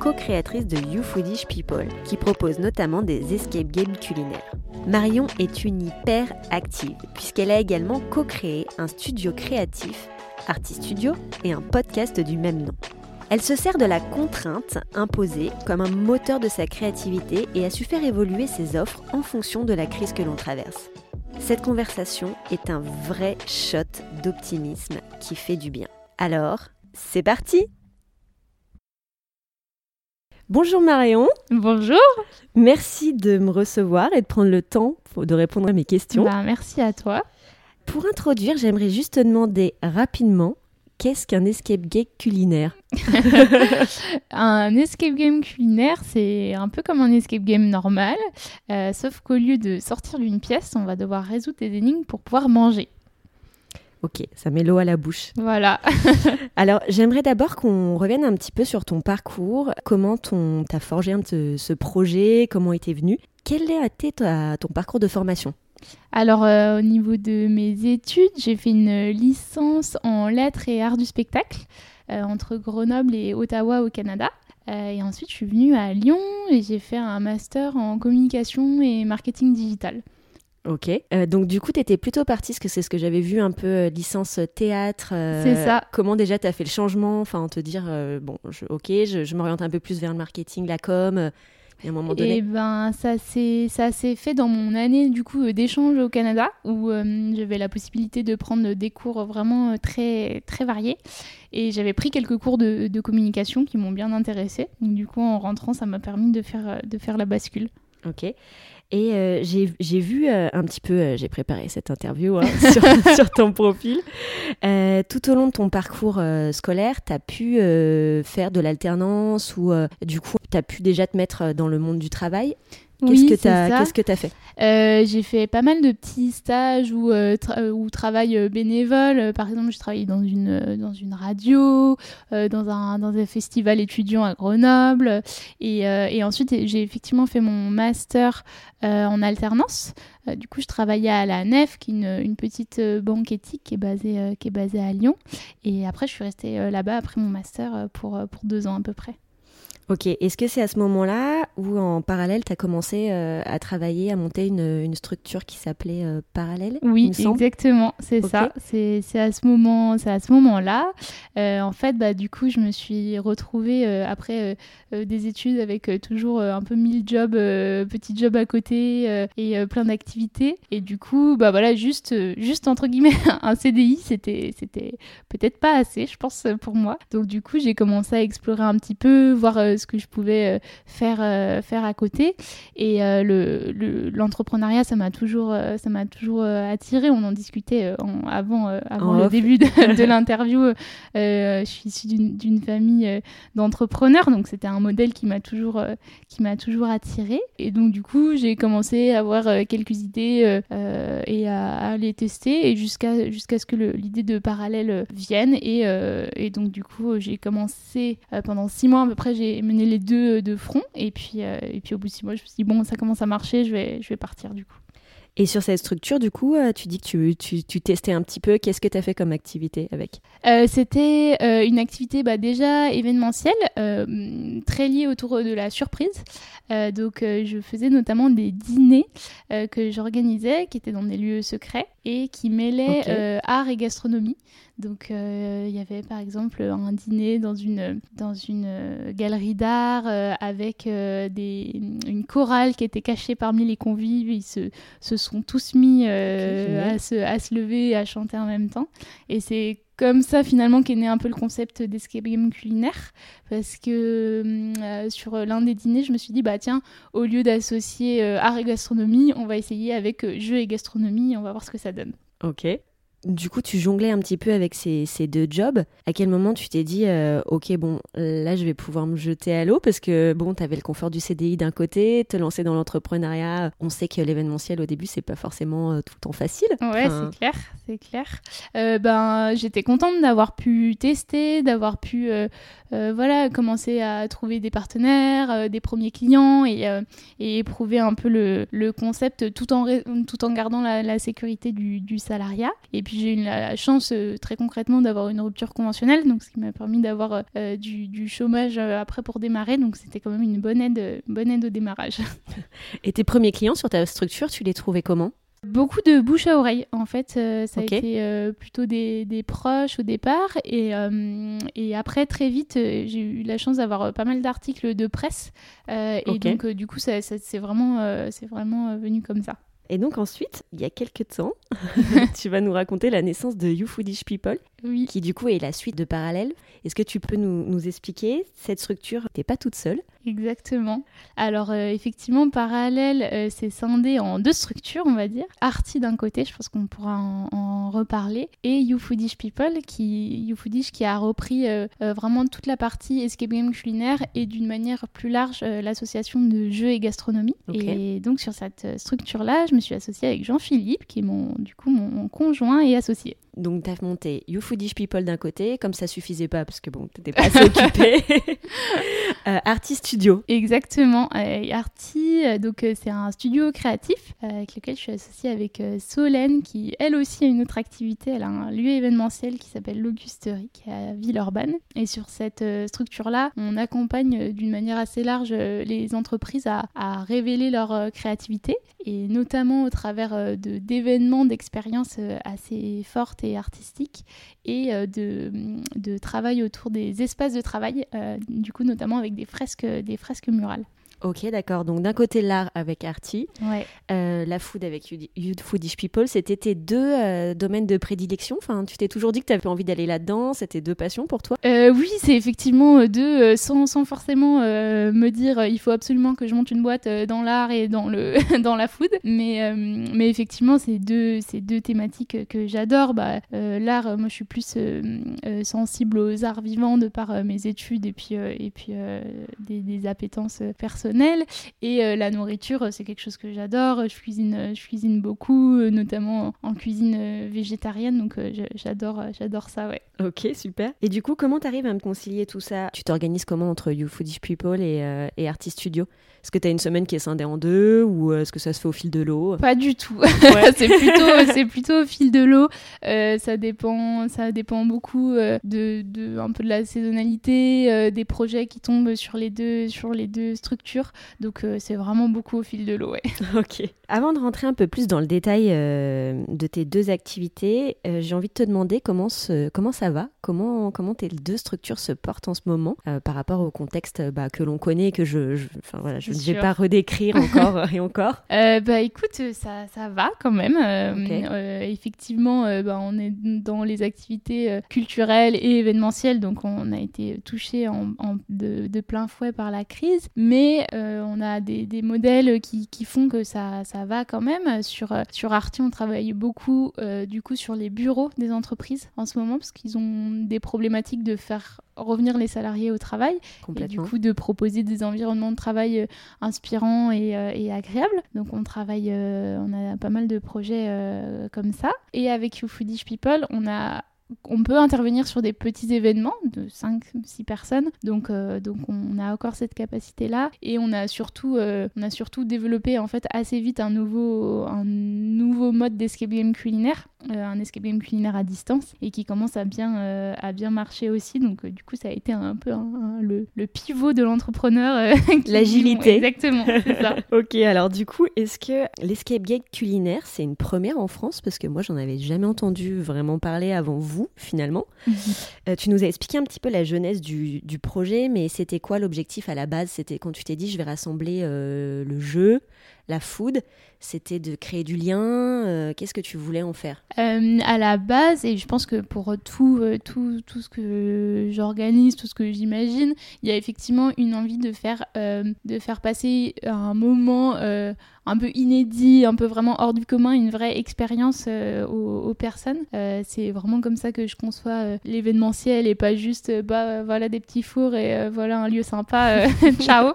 co-créatrice de You Foodish People, qui propose notamment des escape games culinaires. Marion est une hyper active, puisqu'elle a également co-créé un studio créatif, Artist Studio, et un podcast du même nom. Elle se sert de la contrainte imposée comme un moteur de sa créativité et a su faire évoluer ses offres en fonction de la crise que l'on traverse. Cette conversation est un vrai shot d'optimisme qui fait du bien. Alors, c'est parti Bonjour Marion. Bonjour. Merci de me recevoir et de prendre le temps de répondre à mes questions. Bah, merci à toi. Pour introduire, j'aimerais juste te demander rapidement qu'est-ce qu'un escape game culinaire Un escape game culinaire, c'est un peu comme un escape game normal, euh, sauf qu'au lieu de sortir d'une pièce, on va devoir résoudre des énigmes pour pouvoir manger. Ok, ça met l'eau à la bouche. Voilà. Alors, j'aimerais d'abord qu'on revienne un petit peu sur ton parcours. Comment t'as forgé un ce projet? Comment était venu? Quel a été ton parcours de formation? Alors euh, au niveau de mes études, j'ai fait une licence en lettres et arts du spectacle euh, entre Grenoble et Ottawa au Canada. Euh, et ensuite, je suis venue à Lyon et j'ai fait un master en communication et marketing digital. Ok. donc du coup, tu étais plutôt partie, parce que c'est ce que j'avais vu un peu, licence théâtre. c'est ça. Comment déjà tu as fait le changement? Enfin, te dire, bon, ok, je, je m'oriente un peu plus vers le marketing, la com et un moment donné Et ben ça s'est ça s'est fait dans mon année du coup euh, d'échange au Canada où euh, j'avais la possibilité de prendre des cours vraiment euh, très très variés et j'avais pris quelques cours de, de communication qui m'ont bien intéressé. Donc du coup en rentrant ça m'a permis de faire de faire la bascule. Ok. Et euh, j'ai vu euh, un petit peu, euh, j'ai préparé cette interview hein, sur, sur, ton profil. tout au long de ton parcours scolaire, tu as pu faire de l'alternance ou du coup, tu as pu déjà te mettre dans le monde du travail? Qu'est-ce que tu as, que as, fait euh, J'ai fait pas mal de petits stages ou, euh, ou travail euh, bénévole. Par exemple, je travaillais dans une, dans une radio, dans, un, dans un festival étudiant à Grenoble. Et, et ensuite, j'ai effectivement fait mon master en alternance. du coup, je travaillais à la NEF, qui est une, une petite banque éthique qui est, basée, qui est basée à Lyon. Et après, je suis restée là-bas après mon master pour, pour deux ans à peu près. Ok, est-ce que c'est à ce moment-là où en parallèle tu as commencé euh, à travailler, à monter une, une structure qui s'appelait euh, Parallèle Oui, exactement, c'est ça. C'est à ce moment, c'est à ce moment-là. Euh, en fait, bah, du coup, je me suis retrouvée après des études avec toujours un peu mille jobs, petits jobs à côté et plein d'activités. Et du coup, bah voilà, juste, juste entre guillemets, un CDI, c'était, c'était peut-être pas assez, je pense, pour moi. Donc du coup, j'ai commencé à explorer un petit peu, voir ce que je pouvais euh, faire, euh, faire à côté. Et euh, le, l'entrepreneuriat, ça m'a toujours, ça m'a toujours attiré. On en discutait avant, avant le début de, l'interview. je suis issue d'une, famille d'entrepreneurs, donc c'était un modèle qui m'a toujours, qui m'a toujours attiré. Et donc du coup, j'ai commencé à avoir quelques idées et à, les tester et jusqu'à jusqu'à ce que l'idée de parallèle vienne. Et, et donc du coup, j'ai commencé pendant six mois à peu près, j'ai mené les deux euh, de front. Et puis, euh, et puis au bout de six mois, je me suis dit, bon, ça commence à marcher, je vais, je vais partir du coup. Et sur cette structure, du coup, euh, tu dis que tu, tu, tu testais un petit peu. Qu'est-ce que tu as fait comme activité avec? C'était une activité bah, déjà événementielle, très liée autour de la surprise. donc, je faisais notamment des dîners que j'organisais, qui étaient dans des lieux secrets et qui mêlaient art et gastronomie. Donc euh, il y avait par exemple un dîner dans une, dans une euh, galerie d'art euh, avec des, une chorale qui était cachée parmi les convives. Ils se, se sont tous mis à, se, à se lever et à chanter en même temps. Et c'est comme ça finalement qu'est né un peu le concept d'escape game culinaire parce que sur l'un des dîners je me suis dit bah tiens au lieu d'associer art et gastronomie on va essayer avec jeu et gastronomie on va voir ce que ça donne. Ok du coup, tu jonglais un petit peu avec ces, deux jobs. À quel moment tu t'es dit, euh, ok, bon, là, je vais pouvoir me jeter à l'eau parce que, bon, tu avais le confort du CDI d'un côté, te lancer dans l'entrepreneuriat. On sait que l'événementiel, au début, c'est pas forcément euh, tout le temps facile. Ouais, c'est clair, c'est clair. Euh, ben, j'étais contente d'avoir pu tester, d'avoir pu, voilà, commencer à trouver des partenaires, des premiers clients et, éprouver un peu le, concept tout en, tout en gardant la, sécurité du, du salariat. Et puis, puis j'ai eu la chance euh, très concrètement d'avoir une rupture conventionnelle, donc ce qui m'a permis d'avoir euh, du, chômage euh, après pour démarrer. Donc c'était quand même une bonne aide, bonne aide au démarrage. Et tes premiers clients sur ta structure, tu les trouvais comment? Beaucoup de bouche à oreille, en fait. ça a été plutôt des, des, proches au départ. Et, et après, très vite, j'ai eu la chance d'avoir pas mal d'articles de presse. Et donc, du coup, ça, c'est vraiment, c'est vraiment venu comme ça. Et donc ensuite, il y a quelques temps, tu vas nous raconter la naissance de You Foodish People, oui. qui du coup est la suite de Parallèle. Est-ce que tu peux nous, nous expliquer cette structure? T'es pas toute seule Exactement. Alors euh, effectivement, Parallèle, euh, c'est scindé en deux structures, on va dire. Arty d'un côté, je pense qu'on pourra en, reparler, et YouFoodish People, qui YouFoodish qui a repris euh, vraiment toute la partie escape game culinaire et d'une manière plus large l'association de jeux et gastronomie. Et donc sur cette structure-là, je me suis associée avec Jean-Philippe, qui est mon du coup mon conjoint et associé. Donc, tu as monté You Foodish People d'un côté, comme ça suffisait pas, parce que bon, t'étais pas assez occupé. euh, Arty Studio. Exactement. Euh, Arty, euh, donc euh, c'est un studio créatif avec lequel je suis associée avec Solène, qui elle aussi a une autre activité. Elle a un lieu événementiel qui s'appelle l'Augusterie, qui est à Villeurbanne. Et sur cette structure-là, on accompagne d'une manière assez large les entreprises à, à révéler leur créativité, et notamment au travers d'événements, d'expériences assez fortes et artistique et euh, de, travail autour des espaces de travail, euh, du coup notamment avec des fresques murales. Ok, d'accord. Donc d'un côté l'art avec Artie, euh, la food avec You Foodish People, c'était tes deux euh, domaines de prédilection? Enfin, tu t'es toujours dit que tu avais envie d'aller là-dedans. C'était deux passions pour toi? Euh, Oui, c'est effectivement deux, sans, sans, forcément me dire il faut absolument que je monte une boîte dans l'art et dans le dans la food. Mais mais effectivement, c'est deux c'est deux thématiques que j'adore. Bah, l'art, moi, je suis plus sensible aux arts vivants de par mes études et puis et puis des, des appétences personnelles et euh, la nourriture, c'est quelque chose que j'adore. Je cuisine, euh, je cuisine beaucoup, euh, notamment en cuisine végétarienne. Donc j'adore, j'adore ça, ouais. Ok, super. Et du coup, comment tu arrives à me concilier tout ça? Tu t'organises comment entre You Foodish People et, et Artist Studio? Est-ce que tu as une semaine qui est scindée en deux ou est-ce que ça se fait au fil de l'eau? Pas du tout. c'est plutôt, c'est plutôt au fil de l'eau. ça dépend, ça dépend beaucoup de, de, un peu de la saisonnalité, des projets qui tombent sur les deux, sur les deux structures donc euh, c'est vraiment beaucoup au fil de l'eau. ok. Avant de rentrer un peu plus dans le détail euh, de tes deux activités, euh, j'ai envie de te demander comment, comment ça va, comment, comment tes deux structures se portent en ce moment par rapport au contexte bah, que l'on connaît et que je, je, voilà, je ne vais pas redécrire encore et encore. bah écoute, ça, ça va quand même. effectivement, bah, on est dans les activités culturelles et événementielles, donc on a été touché en, de, de, plein fouet par la crise, mais euh, on a des, modèles qui, font que ça, va quand même. Sur, euh, sur Arti, on travaille beaucoup euh, du coup sur les bureaux des entreprises en ce moment parce qu'ils ont des problématiques de faire revenir les salariés au travail et du coup de proposer des environnements de travail inspirants et, agréables. Donc on travaille, on a pas mal de projets comme ça. Et avec You Foodish People, on a on peut intervenir sur des petits événements de 5-6 personnes. Donc, euh, donc on a encore cette capacité-là. Et on a, surtout, euh, on a surtout développé en fait assez vite un nouveau, un nouveau mode d'escape game culinaire, un escape game culinaire à distance, et qui commence à bien, à bien marcher aussi. Donc du coup, ça a été un peu le, le, pivot de l'entrepreneur. L'agilité. Exactement, c'est ça. ok, alors du coup, est-ce que l'escape game culinaire, c'est une première en France? Parce que moi, j'en avais jamais entendu vraiment parler avant vous finalement. Euh, tu nous as expliqué un petit peu la jeunesse du, projet, mais c'était quoi l'objectif à la base? C'était quand tu t'es dit je vais rassembler euh, le jeu, la food C'était de créer du lien Qu'est-ce que tu voulais en faire? À la base, et je pense que pour tout, tout, tout ce que j'organise, tout ce que j'imagine, il y a effectivement une envie de faire, de faire passer un moment un peu inédit, un peu vraiment hors du commun, une vraie expérience euh, aux, personnes. Euh, c'est vraiment comme ça que je conçois euh, l'événementiel et pas juste bah voilà des petits fours et voilà un lieu sympa. ciao.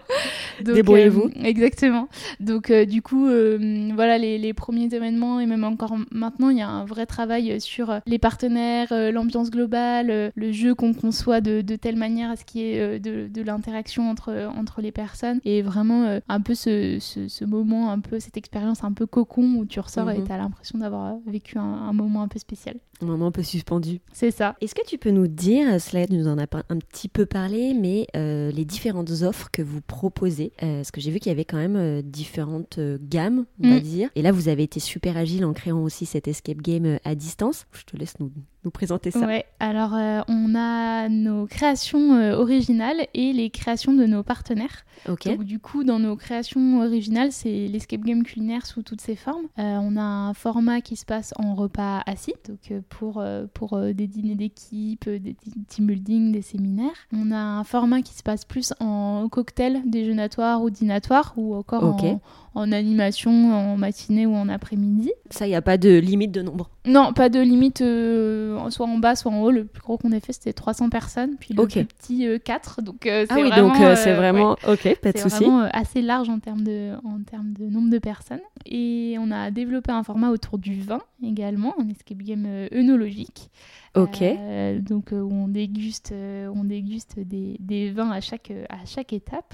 Débrouillez-vous. exactement. Donc du coup voilà les, les, premiers événements et même encore maintenant il y a un vrai travail sur les partenaires, l'ambiance globale, le jeu qu'on conçoit de, de, telle manière à ce qui est de, de l'interaction entre entre les personnes et vraiment un peu ce, ce, ce moment un peu cette expérience un peu cocon où tu ressors et mhm. tu as l'impression d'avoir vécu un, moment un peu spécial. Un moment un peu suspendu. C'est ça. Est-ce que tu peux nous dire, cela nous en a un petit peu parlé, mais euh, les différentes offres que vous proposez euh, Parce que j'ai vu qu'il y avait quand même euh, différentes gammes, on va mm. dire. Et là, vous avez été super agile en créant aussi cet escape game à distance. Je te laisse nous, nous présenter ça. Ouais, alors on a nos créations originales et les créations de nos partenaires. Ok. Donc du coup, dans nos créations originales, c'est l'escape game culinaire sous toutes ses formes. on a un format qui se passe en repas assis, donc pour, euh, pour euh, des dîners d'équipe, euh, des team building, des séminaires. On a un format qui se passe plus en cocktail déjeunatoire ou dînatoire ou encore en, en, animation en matinée ou en après-midi. Ça, il n'y a pas de limite de nombre? Non, pas de limite, soit en bas, soit en haut. Le plus gros qu'on ait fait, c'était 300 personnes, puis le plus petit, 4. Donc, ah oui, vraiment, donc c'est vraiment... Ok, pas de souci. C'est vraiment assez large en termes, de, en termes de nombre de personnes. Et on a développé un format autour du vin également, un escape game œnologique. Ok. Euh, donc euh, on déguste, euh, on déguste des, des, vins à chaque, à chaque étape.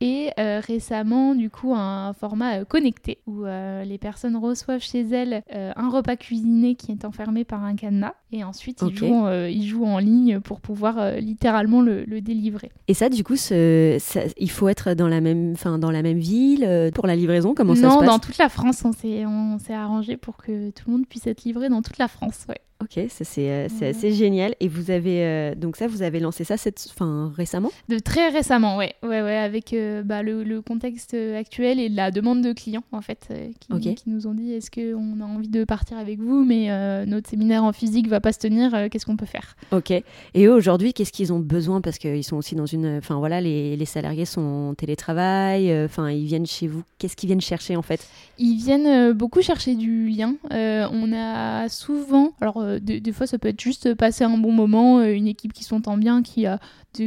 Et récemment, du coup, un format connecté où les personnes reçoivent chez elles un repas cuisiné qui est enfermé par un cadenas. Et ensuite, ils, jouent, ils jouent en ligne pour pouvoir littéralement le, le, délivrer. Et ça, du coup, ce, il faut être dans la même, fin, dans la même ville pour la livraison Comment ça se passe? Non, dans toute la France. On s'est arrangé pour que tout le monde puisse être livré dans toute la France. Ouais. Ok, c'est euh, assez génial. Et vous avez euh, donc ça, vous avez lancé ça cette, fin, récemment? De très récemment, ouais, ouais, ouais, avec euh, bah, le, contexte actuel et la demande de clients en fait, qui, qui, nous ont dit est-ce qu'on a envie de partir avec vous, mais notre séminaire en physique va pas se tenir, qu'est-ce qu'on peut faire? Ok. Et aujourd'hui, qu'est-ce qu'ils ont besoin? Parce qu'ils sont aussi dans une, enfin voilà, les, les, salariés sont en télétravail, enfin ils viennent chez vous. Qu'est-ce qu'ils viennent chercher en fait? Ils viennent beaucoup chercher du lien. on a souvent, alors des, fois, ça peut être juste passer un bon moment, euh, une équipe qui s'entend bien, qui a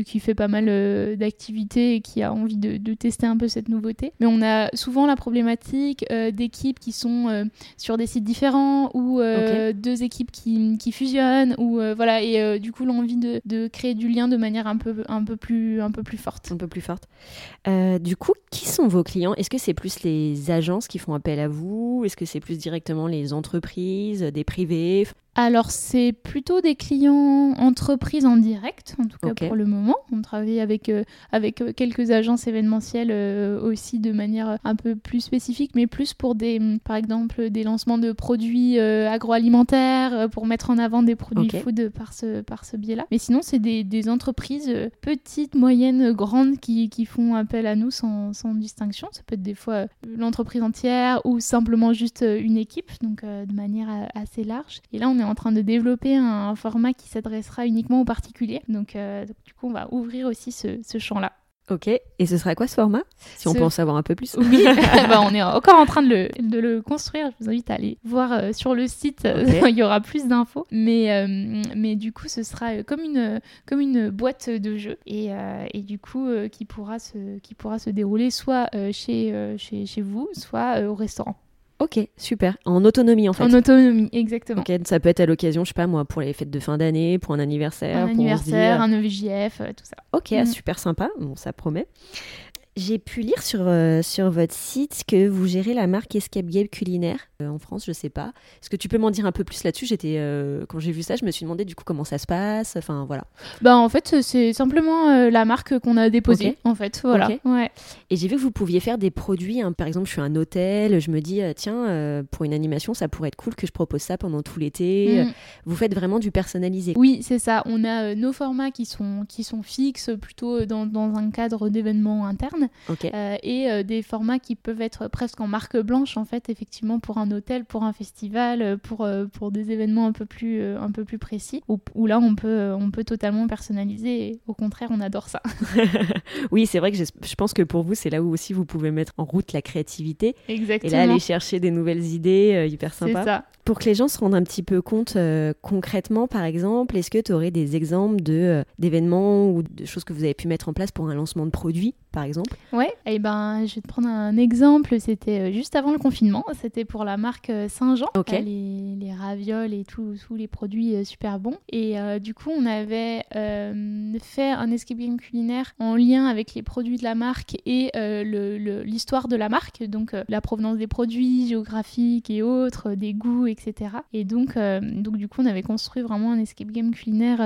qui fait pas mal euh, d'activités et qui a envie de, tester un peu cette nouveauté. Mais on a souvent la problématique euh, d'équipes qui sont sur des sites différents ou deux équipes qui, qui fusionnent ou voilà et du coup l'envie de, de, créer du lien de manière un peu un peu plus un peu plus forte. Un peu plus forte. du coup, qui sont vos clients? Est-ce que c'est plus les agences qui font appel à vous? Est-ce que c'est plus directement les entreprises, des privés? Alors, c'est plutôt des clients entreprises en direct, en tout cas pour le moment. On travaille avec, euh, avec euh, quelques agences événementielles euh, aussi de manière un peu plus spécifique, mais plus pour des, par exemple, des lancements de produits agroalimentaires, pour mettre en avant des produits food par ce, par ce biais-là. Mais sinon, c'est des, des, entreprises petites, moyennes, grandes qui, qui, font appel à nous sans, sans distinction. Ça peut être des fois l'entreprise entière ou simplement juste une équipe, donc de manière assez large. Et là, on est en train de développer un, format qui s'adressera uniquement aux particuliers. Donc, euh, du coup, on va ouvrir aussi ce, champ-là. Ok, et ce sera quoi ce format Si on peut en savoir un peu plus? Oui, bah, on est encore en train de le, de le, construire. Je vous invite à aller voir euh, sur le site, il y aura plus d'infos. Mais, euh, mais du coup, ce sera comme une, comme une boîte de jeu et, et du coup, qui, pourra se, qui pourra se dérouler soit chez, chez, chez vous, soit au restaurant. Ok, super. En autonomie en fait. En autonomie, exactement. Ok, ça peut être à l'occasion, je sais pas moi, pour les fêtes de fin d'année, pour un anniversaire. Un anniversaire, un EVJF, euh, tout ça. Ok, mm. super sympa. Bon, ça promet. J'ai pu lire sur, euh, sur votre site que vous gérez la marque Escape Game culinaire euh, en France, je sais pas. Est-ce que tu peux m'en dire un peu plus là-dessus? J'étais euh, quand j'ai vu ça, je me suis demandé du coup comment ça se passe. Enfin voilà. Bah en fait c'est simplement la marque qu'on a déposée en fait. Voilà. Ouais. Et j'ai vu que vous pouviez faire des produits. Hein. Par exemple, je suis un hôtel, je me dis tiens pour une animation ça pourrait être cool que je propose ça pendant tout l'été. Mm. Vous faites vraiment du personnalisé. Oui c'est ça. On a nos formats qui sont qui sont fixes plutôt dans, dans un cadre d'événements internes. Scène et des formats qui peuvent être presque en marque blanche en fait effectivement pour un hôtel, pour un festival, pour, pour des événements un peu plus, un peu plus précis où, là on peut, on peut totalement personnaliser et au contraire on adore ça. oui c'est vrai que je pense que pour vous c'est là où aussi vous pouvez mettre en route la créativité Exactement. et là aller chercher des nouvelles idées hyper sympas. Ça. Pour que les gens se rendent un petit peu compte concrètement par exemple, est-ce que tu aurais des exemples de d'événements ou de choses que vous avez pu mettre en place pour un lancement de produit par exemple? Ouais, et eh ben, je vais te prendre un exemple. C'était euh, juste avant le confinement. C'était pour la marque euh, Saint-Jean. Les, les, ravioles et tous les produits euh, super bons. Et du coup, on avait fait un escape game culinaire en lien avec les produits de la marque et l'histoire de la marque. Donc, la provenance des produits, géographiques et autres, des goûts, etc. Et donc, donc, du coup, on avait construit vraiment un escape game culinaire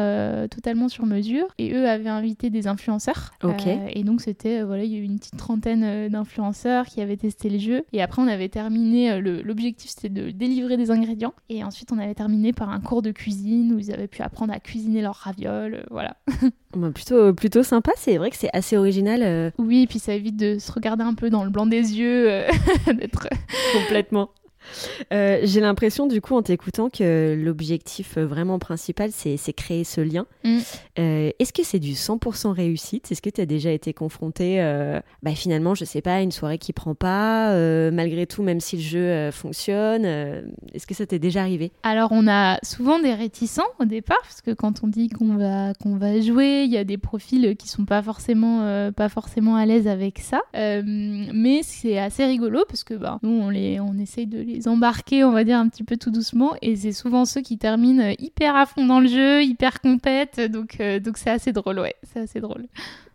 totalement sur mesure. Et eux avaient invité des influenceurs. Ok. et donc, c'était euh, voilà, il y a eu une petite trentaine euh, d'influenceurs qui avaient testé le jeu. Et après, on avait terminé, euh, l'objectif c'était de délivrer des ingrédients. Et ensuite, on avait terminé par un cours de cuisine où ils avaient pu apprendre à cuisiner leurs ravioles. voilà. Bah, plutôt, plutôt sympa, c'est vrai que c'est assez original. Oui, et puis ça évite de se regarder un peu dans le blanc des yeux, d'être complètement. Euh, j'ai l'impression, du coup, en t'écoutant, que l'objectif vraiment principal, c'est créer ce lien. Mm. Euh, est-ce que c'est du 100% réussite? Est-ce que tu as déjà été confronté, euh, bah, finalement, je sais pas, une soirée qui prend pas, malgré tout, même si le jeu fonctionne Est-ce que ça t'est déjà arrivé? Alors, on a souvent des réticents au départ, parce que quand on dit qu'on va, qu'on va jouer, il y a des profils qui sont pas forcément, pas forcément à l'aise avec ça. mais c'est assez rigolo, parce que bah, nous, on, les, on essaye de les embarquer, on va dire, un petit peu tout doucement. Et c'est souvent ceux qui terminent hyper à fond dans le jeu, hyper compète. Donc, euh, donc c'est assez drôle, ouais. C'est assez drôle.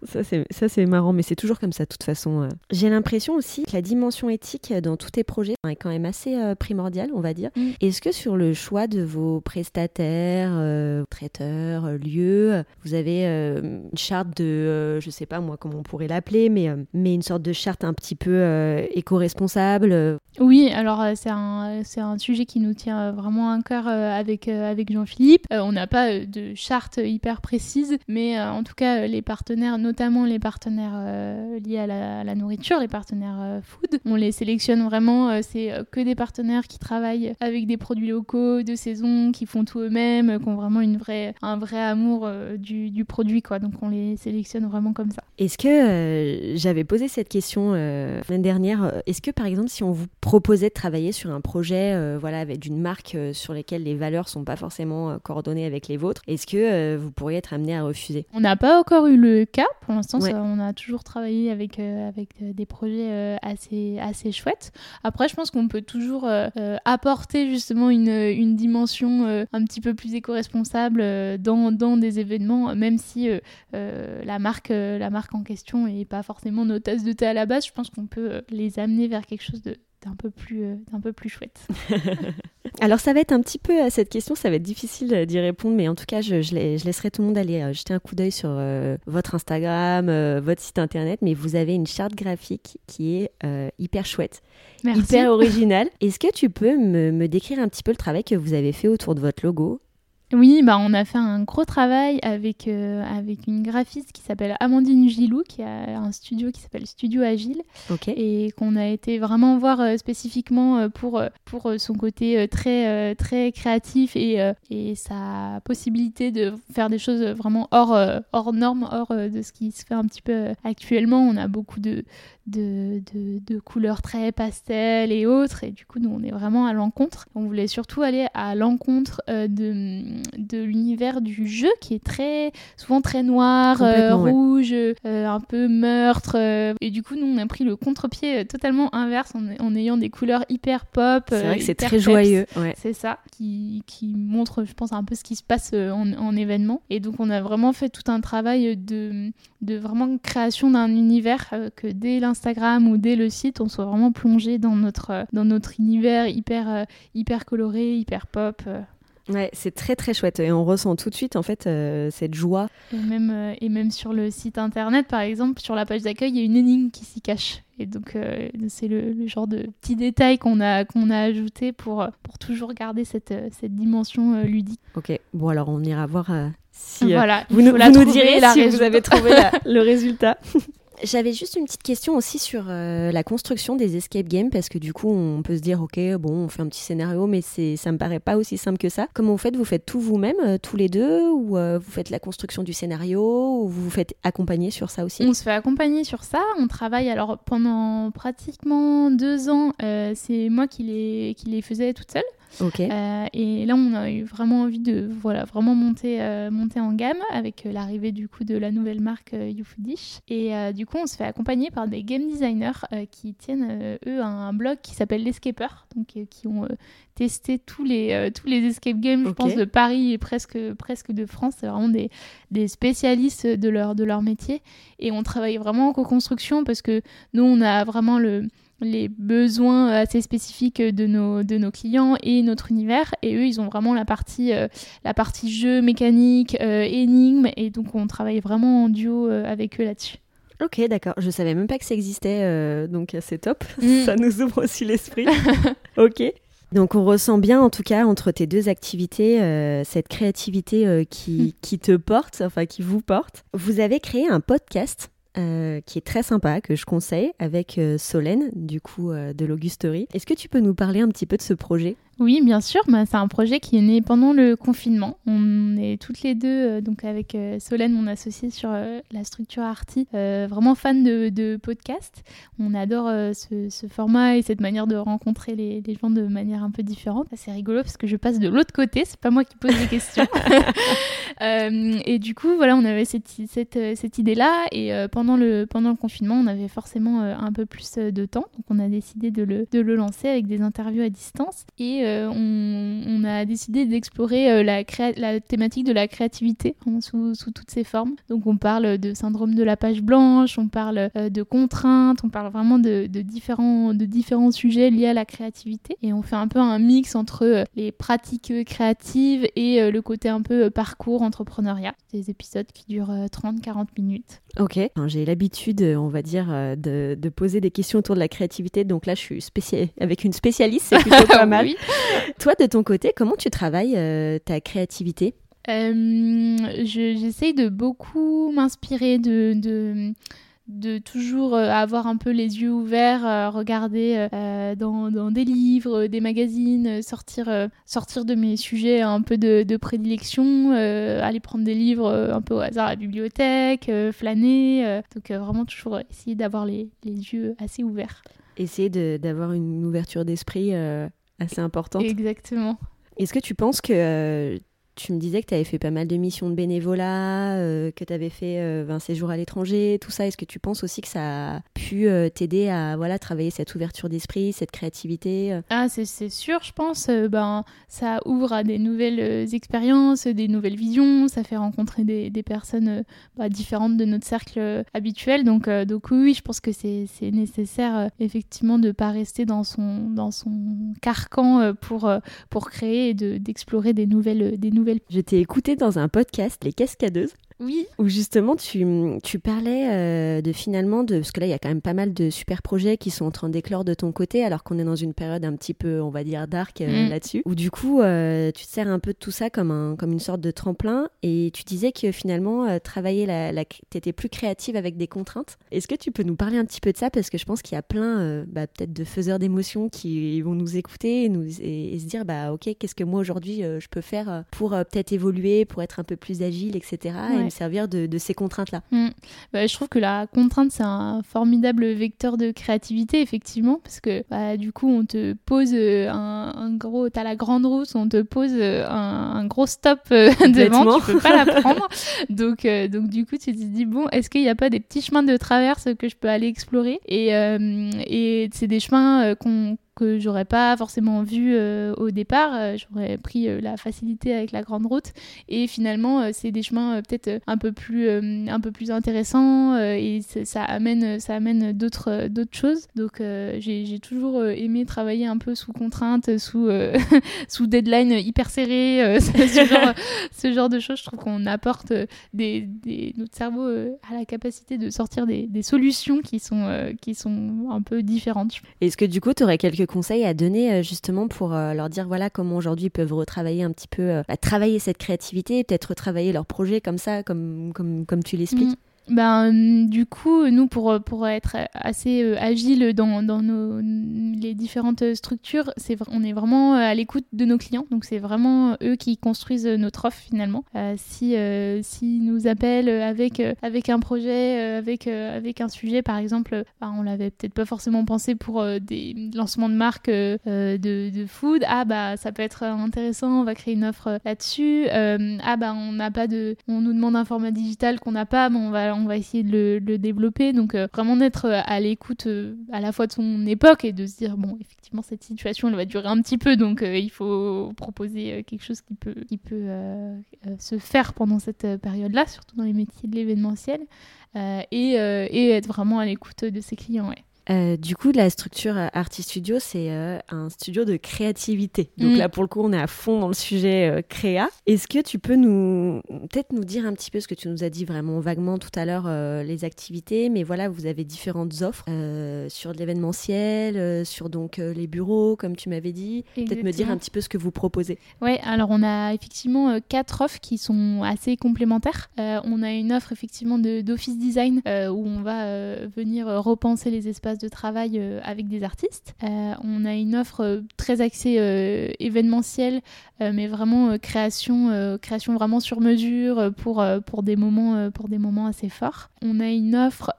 Ça, c'est marrant, mais c'est toujours comme ça, de toute façon. Euh. J'ai l'impression aussi que la dimension éthique dans tous tes projets est quand même assez euh, primordiale, on va dire. Mm. Est-ce que sur le choix de vos prestataires, traiteurs, lieux, vous avez une charte de, je sais pas moi comment on pourrait l'appeler, mais, mais une sorte de charte un petit peu éco-responsable Oui, alors c'est un, un sujet qui nous tient vraiment à cœur avec, avec Jean-Philippe. on n'a pas de charte hyper précise, mais en tout cas, les partenaires, notamment les partenaires euh, liés à la, nourriture, les partenaires euh, food. On les sélectionne vraiment, euh, c'est que des partenaires qui travaillent avec des produits locaux, de saison, qui font tout eux-mêmes, qui ont vraiment une vraie, un vrai amour du, produit. Quoi. Donc on les sélectionne vraiment comme ça. Est-ce que j'avais posé cette question l'année dernière, est-ce que par exemple si on vous proposait de travailler sur un projet voilà, avec d'une marque sur lesquelles les valeurs sont pas forcément coordonnées avec les vôtres, est-ce que vous pourriez être amené à refuser? On n'a pas encore eu le cas. Pour l'instant, on a toujours travaillé avec, euh, avec euh, des projets euh, assez, assez chouettes. Après, je pense qu'on peut toujours apporter justement une, une dimension un petit peu plus éco-responsable dans, dans, des événements, même si la, marque, la marque en question n'est pas forcément nos tasses de thé à la base. Je pense qu'on peut les amener vers quelque chose de, d'un peu plus, d'un peu plus chouette. Alors ça va être un petit peu à cette question, ça va être difficile d'y répondre, mais en tout cas, je, je, laisserai tout le monde aller jeter un coup d'œil sur votre Instagram, votre site internet, mais vous avez une charte graphique qui est hyper chouette, hyper originale. Est-ce que tu peux me, me décrire un petit peu le travail que vous avez fait autour de votre logo? Oui, bah on a fait un gros travail avec, euh, avec une graphiste qui s'appelle Amandine Gilou, qui a un studio qui s'appelle Studio Agile, et qu'on a été vraiment voir euh, spécifiquement euh, pour, pour son côté très, très créatif et, et sa possibilité de faire des choses vraiment hors, hors normes, hors de ce qui se fait un petit peu actuellement. On a beaucoup de, de, de, couleurs très pastel et autres. Et du coup, nous, on est vraiment à l'encontre. On voulait surtout aller à l'encontre de, de l'univers du jeu qui est très souvent très noir, euh, rouge, euh, un peu meurtre. et du coup, nous, on a pris le contre-pied totalement inverse en, ayant des couleurs hyper pop. C'est vrai que c'est très joyeux. C'est ça, qui, qui, montre, je pense, un peu ce qui se passe en, en événement. Et donc, on a vraiment fait tout un travail de, de vraiment création d'un univers que dès l'instant Instagram ou dès le site, on soit vraiment plongé dans notre, euh, dans notre univers hyper, euh, hyper coloré, hyper pop. Euh. Ouais, c'est très très chouette et on ressent tout de suite en fait cette joie. Et même, et même sur le site internet, par exemple, sur la page d'accueil, il y a une énigme qui s'y cache. Et donc c'est le, genre de petit détail qu'on a, qu'on a ajouté pour, pour toujours garder cette, cette dimension ludique. Ok, bon alors on ira voir si voilà, vous, nous, nous direz si vous avez trouvé le résultat. J'avais juste une petite question aussi sur euh, la construction des escape games parce que du coup on peut se dire ok bon on fait un petit scénario mais c'est ça me paraît pas aussi simple que ça. Comment vous faites? Vous faites tout vous-même euh, tous les deux? Ou euh, vous faites la construction du scénario? Ou vous vous faites accompagner sur ça aussi? On se fait accompagner sur ça. On travaille alors pendant pratiquement deux ans. c'est moi qui les qui les faisais toute seule. Euh, et là, on a eu vraiment envie de voilà, vraiment monter, euh, monter en gamme avec euh, l'arrivée du coup de la nouvelle marque YouFoodish. Et du coup, on se fait accompagner par des game designers qui tiennent eux un blog qui s'appelle l'Escaper, donc qui ont testé tous les, tous les escape games, je pense, de Paris et presque, presque de France. C'est vraiment des, des spécialistes de leur, de leur métier. Et on travaille vraiment en co-construction parce que nous, on a vraiment le les besoins assez spécifiques de nos, de nos clients et notre univers. Et eux, ils ont vraiment la partie, euh, la partie jeu, mécanique, euh, énigme. Et donc, on travaille vraiment en duo euh, avec eux là-dessus. Ok, d'accord. Je savais même pas que ça existait, donc c'est top. Mm. Ça nous ouvre aussi l'esprit. ok. Donc on ressent bien en tout cas entre tes deux activités cette créativité qui, mm. qui, te porte, enfin qui vous porte. Vous avez créé un podcast euh, qui est très sympa, que je conseille, avec euh, Solène, du coup, euh, de l'Augusterie. Est-ce que tu peux nous parler un petit peu de ce projet? Oui, bien sûr. Bah, c'est un projet qui est né pendant le confinement. On est toutes les deux, euh, donc avec euh, Solène, mon associée sur euh, la structure Arty, vraiment fan de, de podcast. On adore ce, format et cette manière de rencontrer les, gens de manière un peu différente. C'est rigolo parce que je passe de l'autre côté. C'est pas moi qui pose les questions. et du coup, voilà, on avait cette, cette, cette idée-là. Et pendant, le, pendant le confinement, on avait forcément un peu plus de temps. Donc, on a décidé de le, de le lancer avec des interviews à distance. Et euh, on, a décidé d'explorer euh, la, thématique de la créativité sous, toutes ses formes. Donc on parle de syndrome de la page blanche, on parle euh, de contraintes, on parle vraiment de, différents, de différents sujets liés à la créativité. Et on fait un peu un mix entre les pratiques créatives et le côté un peu parcours entrepreneuriat. Des épisodes qui durent 30-40 minutes. Ok, j'ai l'habitude, on va dire, de, poser des questions autour de la créativité. Donc là, je suis avec une spécialiste, c'est plutôt pas mal. Toi, de ton côté, comment tu travailles euh, ta créativité? Euh, J'essaye de beaucoup m'inspirer de, de, de, toujours euh, avoir un peu les yeux ouverts, regarder dans, dans, des livres, des magazines, sortir, sortir de mes sujets un peu de, de prédilection, aller prendre des livres un peu au hasard à la bibliothèque, flâner. donc vraiment toujours essayer d'avoir les, les, yeux assez ouverts. Essayer d'avoir une ouverture d'esprit assez importante. Exactement. Est-ce que tu penses que euh, tu me disais que tu avais fait pas mal de missions de bénévolat, euh, que tu avais fait euh, un séjour à l'étranger, tout ça. Est-ce que tu penses aussi que ça a pu euh, t'aider à voilà, travailler cette ouverture d'esprit, cette créativité Ah, c'est sûr, je pense. ben, ça ouvre à des nouvelles expériences, des nouvelles visions. Ça fait rencontrer des, des personnes bah, différentes de notre cercle habituel. Donc, donc oui, je pense que c'est nécessaire, effectivement, de ne pas rester dans son, dans son carcan pour, pour créer et d'explorer des nouvelles, des nouvelles je t'ai écouté dans un podcast, Les Cascadeuses. Oui. Où justement tu, tu parlais euh, de finalement de parce que là il y a quand même pas mal de super projets qui sont en train d'éclore de ton côté alors qu'on est dans une période un petit peu on va dire dark euh, mm. là-dessus où du coup euh, tu te sers un peu de tout ça comme un comme une sorte de tremplin et tu disais que finalement travailler la, la t'étais plus créative avec des contraintes. Est-ce que tu peux nous parler un petit peu de ça? Parce que je pense qu'il y a plein bah, peut-être de faiseurs d'émotions qui vont nous écouter et, nous, et, se dire bah ok qu'est-ce que moi aujourd'hui je peux faire pour peut-être évoluer pour être un peu plus agile etc servir de, ces contraintes-là. Mm. Bah, je trouve que la contrainte, c'est un formidable vecteur de créativité, effectivement, parce que bah, du coup, on te pose euh, un, gros, t'as la grande route, on te pose euh, un, gros stop euh, devant, tu peux pas la prendre. donc, donc du coup, tu te dis, bon, est-ce qu'il n'y a pas des petits chemins de traverse que je peux aller explorer? Et, et c'est des chemins qu'on que j'aurais pas forcément vu euh, au départ. Euh, j'aurais pris euh, la facilité avec la grande route et finalement c'est des chemins peut-être un peu plus un peu plus intéressants et ça amène ça amène d'autres d'autres choses. Donc j'ai toujours aimé travailler un peu sous contrainte, sous sous deadline hyper serré, ce, genre, ce genre de choses. Je trouve qu'on apporte des, notre cerveau à la capacité de sortir des, des solutions qui sont qui sont un peu différentes. Est-ce que du coup tu aurais quelques conseils à donner euh, justement pour euh, leur dire voilà comment aujourd'hui ils peuvent retravailler un petit peu, euh, bah, travailler cette créativité, peut-être retravailler leur projet comme ça, comme, comme, comme tu l'expliques mmh. Ben, du coup, nous, pour, pour être assez euh, agile dans, dans nos, les différentes structures, c'est, on est vraiment à l'écoute de nos clients. Donc, c'est vraiment eux qui construisent notre offre finalement. Euh, si, euh, si nous appellent avec, avec un projet, avec, avec un sujet, par exemple, ben, on l'avait peut-être pas forcément pensé pour des lancements de marque de, de, food. Ah, bah, ça peut être intéressant, on va créer une offre là-dessus. ah, bah, on n'a pas de. On nous demande un format digital qu'on n'a pas, mais on va on va essayer de le, développer. Donc euh, vraiment d'être euh, à l'écoute euh, à la fois de son époque et de se dire bon effectivement cette situation elle va durer un petit peu donc il faut proposer quelque chose qui peut qui peut se faire pendant cette période-là, surtout dans les métiers de l'événementiel. et, et, être vraiment à l'écoute de ses clients. Ouais. Euh, du coup, la structure euh, Artist Studio, c'est euh, un studio de créativité. Donc mm. là, pour le coup, on est à fond dans le sujet créa. Est-ce que tu peux nous peut-être nous dire un petit peu ce que tu nous as dit vraiment vaguement tout à l'heure, les activités, mais voilà, vous avez différentes offres sur l'événementiel, sur donc les bureaux, comme tu m'avais dit. Peut-être me dire un petit peu ce que vous proposez. Oui, alors on a effectivement quatre offres qui sont assez complémentaires. on a une offre effectivement d'office design où on va venir repenser les espaces de travail euh, avec des artistes. Euh, on a une offre euh, très axée événementielle, mais vraiment création, création vraiment sur mesure pour, pour, des moments, pour des moments assez forts. On a une offre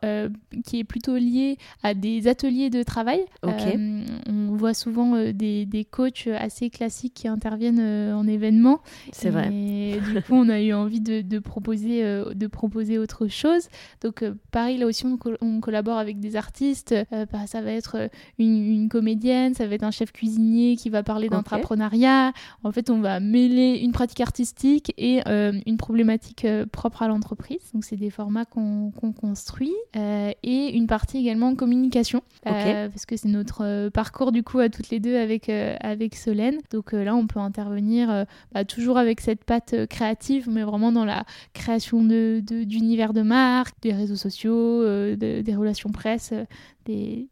qui est plutôt liée à des ateliers de travail. on voit souvent des, des, coachs assez classiques qui interviennent en événement. C'est vrai. Et du coup, on a eu envie de, de proposer, de proposer autre chose. Donc, pareil, là aussi, on, on collabore avec des artistes bah, ça va être euh, une, comédienne, ça va être un chef cuisinier qui va parler d'entrepreneuriat. En fait, on va mêler une pratique artistique et euh, une problématique propre à l'entreprise. Donc, c'est des formats qu'on construit et une partie également communication parce que c'est notre parcours du coup à toutes les deux avec avec Solène. Donc là, on peut intervenir bah, toujours avec cette patte créative, mais vraiment dans la création d'univers de, de, marque, des réseaux sociaux, des relations presse, 第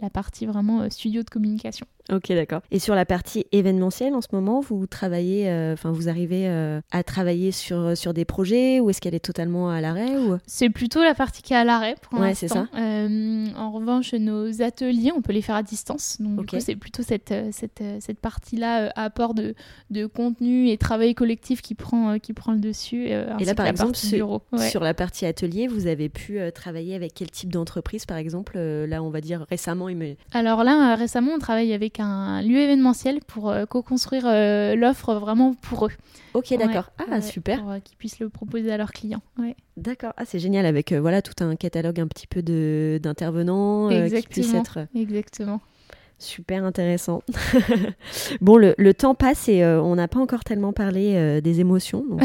la, partie vraiment euh, studio de communication. Ok, d'accord. Et sur la partie événementielle, en ce moment, vous travaillez, euh, enfin, vous arrivez euh, à travailler sur, sur des projets ou est-ce qu'elle est totalement à l'arrêt ou... C'est plutôt la partie qui est à l'arrêt pour ouais, c'est ça. en revanche, nos ateliers, on peut les faire à distance. Donc, c'est plutôt cette, cette, cette partie-là, apport de, de contenu et travail collectif qui prend, qui prend le dessus. et là, par exemple, sur, sur, la partie atelier, vous avez pu travailler avec quel type d'entreprise, par exemple Là, on va dire récemment. Alors là, récemment, on travaille avec un lieu événementiel pour euh, co-construire euh, l'offre vraiment pour eux. Ok, d'accord. ah, super. Pour euh, qu'ils puissent le proposer à leurs clients. D'accord. Ah, c'est génial avec voilà tout un catalogue un petit peu d'intervenants qui puissent être. Exactement. Super intéressant. bon, le, le, temps passe et euh, on n'a pas encore tellement parlé euh, des émotions, donc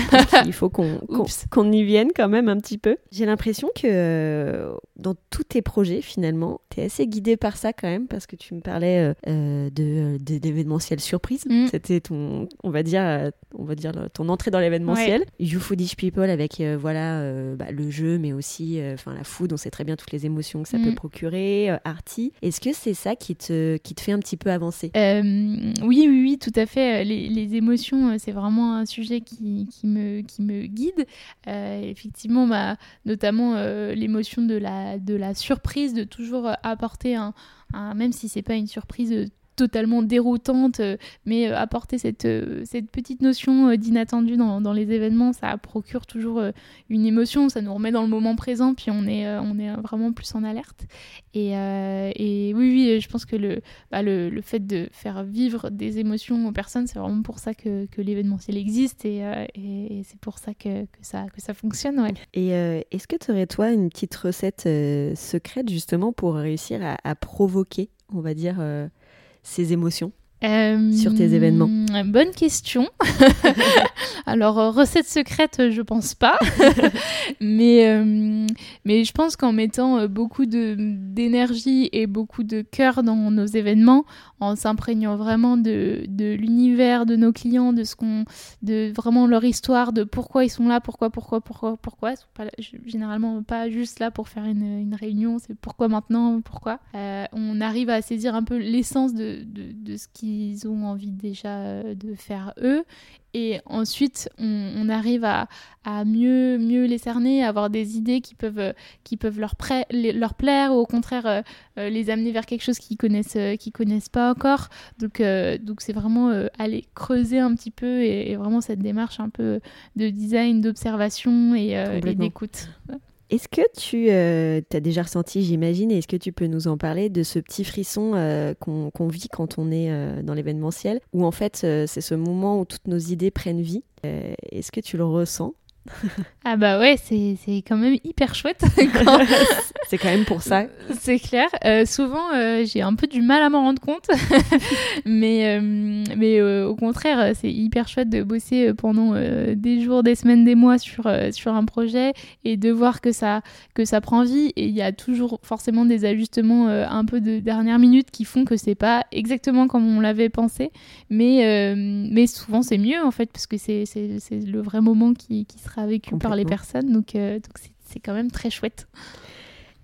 il faut qu'on qu'on y vienne quand même un petit peu. J'ai l'impression que euh, dans tous tes projets, finalement, tu es assez guidé par ça quand même, parce que tu me parlais de d'événementiel surprise. Mm. C'était ton, on va dire, on va dire ton entrée dans l'événementiel. You Foodish People avec voilà bah, le jeu, mais aussi enfin la food. On sait très bien toutes les émotions que ça peut mm. procurer. Arty, est-ce que c'est ça qui te qui te fait un petit peu avancer euh, oui, oui, oui, tout à fait. Les, émotions, euh, c'est vraiment un sujet qui, me, guide. Euh, effectivement, bah, notamment l'émotion de la, de la surprise, de toujours apporter un, un même si c'est pas une surprise totalement déroutante, euh, mais euh, apporter cette, euh, cette petite notion d'inattendu dans, dans, les événements, ça procure toujours une émotion, ça nous remet dans le moment présent, puis on est, on est vraiment plus en alerte. Et, oui, oui, je pense que le, bah, le, le, fait de faire vivre des émotions aux personnes, c'est vraiment pour ça que, que l'événementiel existe et, c'est pour ça que, que, ça, que ça fonctionne. Et est-ce que tu aurais, toi, une petite recette secrète justement pour réussir à provoquer, on va dire, ces émotions sur tes événements euh, Bonne question. Alors, euh, recette secrète, je pense pas. mais, euh, mais je pense qu'en mettant beaucoup d'énergie et beaucoup de cœur dans nos événements, en s'imprégnant vraiment de, de l'univers de nos clients, de ce qu'on, de vraiment leur histoire, de pourquoi ils sont là, pourquoi, pourquoi, pourquoi, pourquoi. Ils sont généralement pas juste là pour faire une, une réunion, c'est pourquoi maintenant, pourquoi. on arrive à saisir un peu l'essence de, de, de ce qui ils ont envie déjà euh, de faire eux Et ensuite, on, arrive à, mieux, mieux les cerner, à avoir des idées qui peuvent, qui peuvent leur, leur plaire ou au contraire les amener vers quelque chose qu'ils connaissent, connaissent pas encore. Donc, donc c'est vraiment aller creuser un petit peu et, vraiment cette démarche un peu de design, d'observation et, et d'écoute. Est-ce que tu euh, as déjà ressenti, j'imagine, et est-ce que tu peux nous en parler de ce petit frisson euh, qu'on vit quand on est euh, dans l'événementiel, où en fait c'est ce moment où toutes nos idées prennent vie Est-ce que tu le ressens? ah bah ouais, c'est quand même hyper chouette. c'est quand même pour ça. C'est clair. Euh, souvent, euh, j'ai un peu du mal à m'en rendre compte. mais euh, mais au contraire, c'est hyper chouette de bosser pendant des jours, des semaines, des mois sur, sur un projet et de voir que ça, que ça prend vie. Et il y a toujours forcément des ajustements un peu de dernière minute qui font que c'est pas exactement comme on l'avait pensé. Mais, mais souvent, c'est mieux en fait, parce que c'est le vrai moment qui, qui sera vécu par les personnes. Donc, euh, donc c'est quand même très chouette.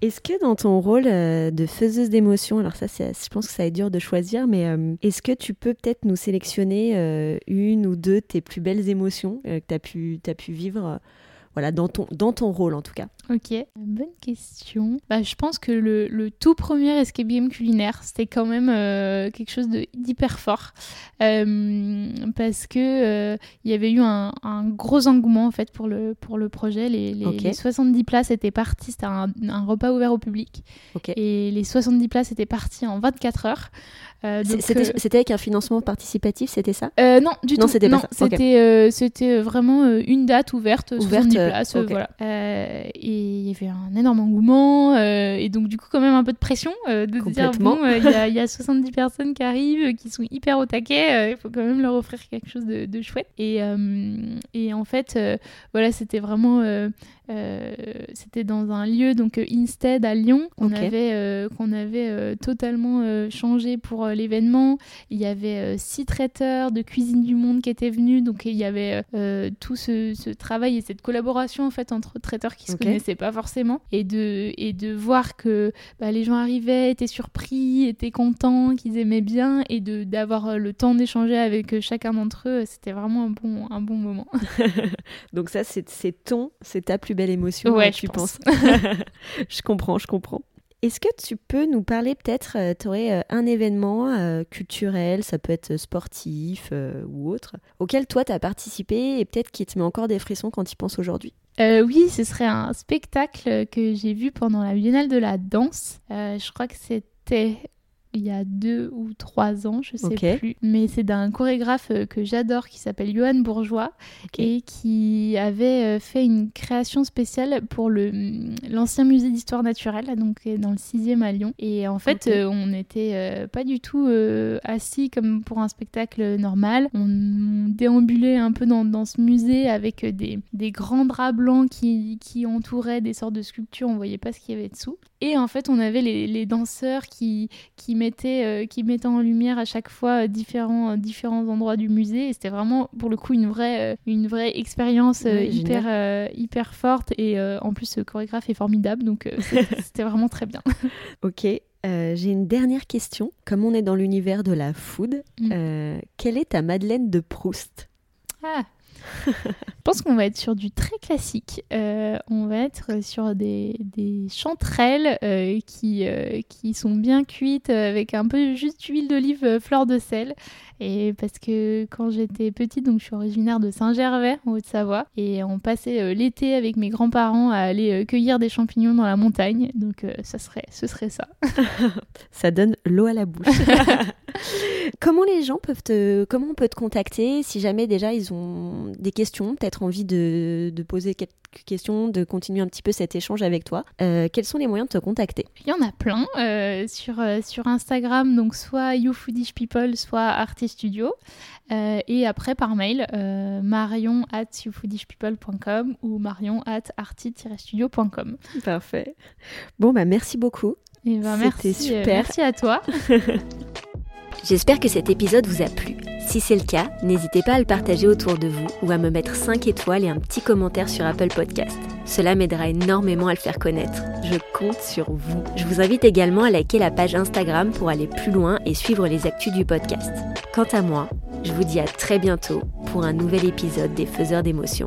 Est-ce que dans ton rôle euh, de faiseuse d'émotions, alors ça, je pense que ça est dur de choisir, mais euh, est-ce que tu peux peut-être nous sélectionner une ou deux de tes plus belles émotions que tu as pu vivre voilà, dans ton, dans ton rôle en tout cas Ok, bonne question. Bah, je pense que le, le tout premier escape game culinaire, c'était quand même euh, quelque chose d'hyper fort. Euh, parce que euh, il y avait eu un, un, gros engouement en fait pour le, pour le projet. Les, les, 70 places étaient parties, c'était un, un, repas ouvert au public. Et les 70 places étaient parties en 24 heures. Euh, c'était avec un financement participatif, c'était ça? Euh, Non, du tout. C'était non, c'était c'était vraiment une date ouverte, ouverte 70 places, voilà. et il y avait un énorme engouement et donc du coup quand même un peu de pression de dire bon, il y, y, a 70 personnes qui arrivent, qui sont hyper au taquet, il faut quand même leur offrir quelque chose de, de chouette. Et, et en fait, voilà, c'était vraiment euh, c'était dans un lieu, donc euh, Instead à Lyon, qu'on avait, euh, qu'on avait totalement changé pour l'événement. Il y avait six traiteurs de cuisine du monde qui étaient venus, donc il y avait tout ce, travail et cette collaboration en fait entre traiteurs qui se connaissaient pas forcément, et de, et de voir que bah, les gens arrivaient, étaient surpris, étaient contents, qu'ils aimaient bien, et de d'avoir le temps d'échanger avec chacun d'entre eux, c'était vraiment un bon, un bon moment. donc ça, c'est ton, c'est ta plus belle émotion, ouais, tu penses. je comprends, je comprends. Est-ce que tu peux nous parler peut-être, euh, tu aurais euh, un événement euh, culturel, ça peut être sportif ou autre, auquel toi tu as participé et peut-être qui te met encore des frissons quand tu penses aujourd'hui? Oui, ce serait un spectacle que j'ai vu pendant la Biennale de la danse. je crois que c'était il y a deux ou trois ans, je sais plus. Mais c'est d'un chorégraphe euh, que j'adore qui s'appelle Johan Bourgeois et qui avait euh, fait une création spéciale pour le mm, l'ancien musée d'histoire naturelle, donc euh, dans le 6e à Lyon. Et en fait, on n'était pas du tout assis comme pour un spectacle normal. On, déambulait un peu dans, dans ce musée avec des, des, grands draps blancs qui, qui entouraient des sortes de sculptures. On voyait pas ce qu'il y avait dessous. Et en fait, on avait les, les danseurs qui, qui mettait, euh, qui mettait en lumière à chaque fois euh, différents, euh, différents endroits du musée. Et c'était vraiment, pour le coup, une vraie, une vraie expérience hyper, hyper forte. Et en plus, ce chorégraphe est formidable, donc c'était vraiment très bien. ok. J'ai une dernière question. Comme on est dans l'univers de la food, mm. quelle est ta Madeleine de Proust? Ah, je pense qu'on va être sur du très classique. Euh, on va être sur des, des chanterelles euh, qui, euh, qui sont bien cuites avec un peu juste huile d'olive, fleur de sel. Et parce que quand j'étais petite, donc je suis originaire de Saint-Gervais, en Haute-Savoie, et on passait l'été avec mes grands-parents à aller cueillir des champignons dans la montagne. Donc ça serait, ce serait ça. ça donne l'eau à la bouche. comment les gens peuvent te, comment on peut te contacter si jamais déjà ils ont des questions, peut-être envie de, de, poser quelques questions, de continuer un petit peu cet échange avec toi. Euh, quels sont les moyens de te contacter? Il y en a plein euh, sur, euh, sur Instagram, donc soit YouFoodishPeople, soit Artist Studio. et après par mail, marion at youfoodishpeople.com ou marion at arti-studio.com. Parfait. Bon, bah merci beaucoup. Et eh ben, merci, super. merci à toi. J'espère que cet épisode vous a plu. Si c'est le cas, n'hésitez pas à le partager autour de vous ou à me mettre 5 étoiles et un petit commentaire sur Apple Podcast. Cela m'aidera énormément à le faire connaître. Je compte sur vous. Je vous invite également à liker la page Instagram pour aller plus loin et suivre les actus du podcast. Quant à moi, je vous dis à très bientôt pour un nouvel épisode des Faiseurs d'émotions.